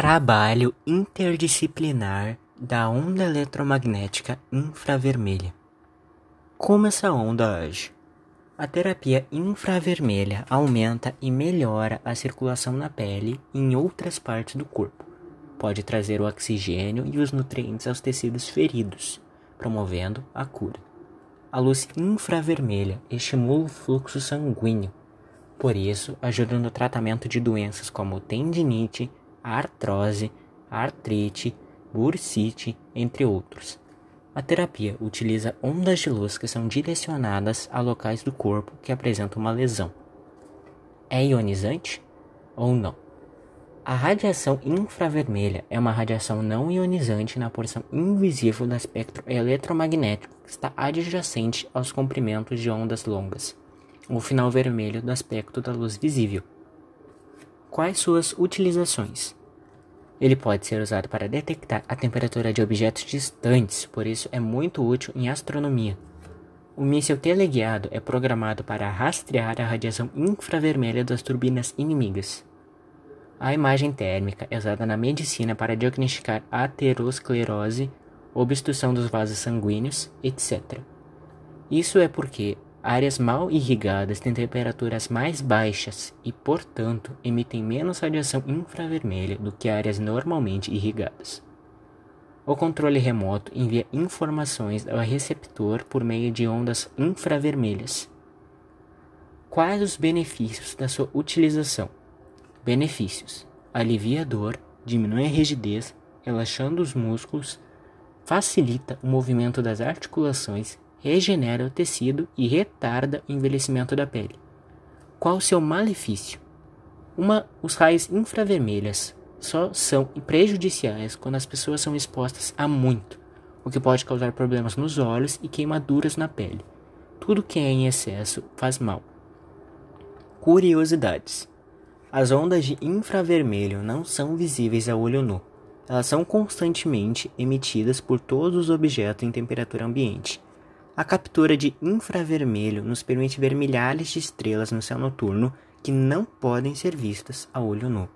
Trabalho interdisciplinar da onda eletromagnética infravermelha. Como essa onda age? A terapia infravermelha aumenta e melhora a circulação na pele e em outras partes do corpo. Pode trazer o oxigênio e os nutrientes aos tecidos feridos, promovendo a cura. A luz infravermelha estimula o fluxo sanguíneo, por isso ajuda no tratamento de doenças como tendinite, artrose, artrite, bursite, entre outros. A terapia utiliza ondas de luz que são direcionadas a locais do corpo que apresentam uma lesão. É ionizante ou não? A radiação infravermelha é uma radiação não ionizante na porção invisível do espectro eletromagnético que está adjacente aos comprimentos de ondas longas, o final vermelho do aspecto da luz visível. Quais suas utilizações? Ele pode ser usado para detectar a temperatura de objetos distantes, por isso é muito útil em astronomia. O míssil teleguiado é programado para rastrear a radiação infravermelha das turbinas inimigas. A imagem térmica é usada na medicina para diagnosticar aterosclerose, obstrução dos vasos sanguíneos, etc. Isso é porque Áreas mal irrigadas têm temperaturas mais baixas e, portanto, emitem menos radiação infravermelha do que áreas normalmente irrigadas. O controle remoto envia informações ao receptor por meio de ondas infravermelhas. Quais os benefícios da sua utilização? Benefícios: alivia a dor, diminui a rigidez, relaxando os músculos, facilita o movimento das articulações regenera o tecido e retarda o envelhecimento da pele. Qual o seu malefício? Uma, os raios infravermelhos só são prejudiciais quando as pessoas são expostas a muito, o que pode causar problemas nos olhos e queimaduras na pele. Tudo que é em excesso faz mal. Curiosidades: As ondas de infravermelho não são visíveis a olho nu. Elas são constantemente emitidas por todos os objetos em temperatura ambiente a captura de infravermelho nos permite ver milhares de estrelas no céu noturno que não podem ser vistas a olho nu.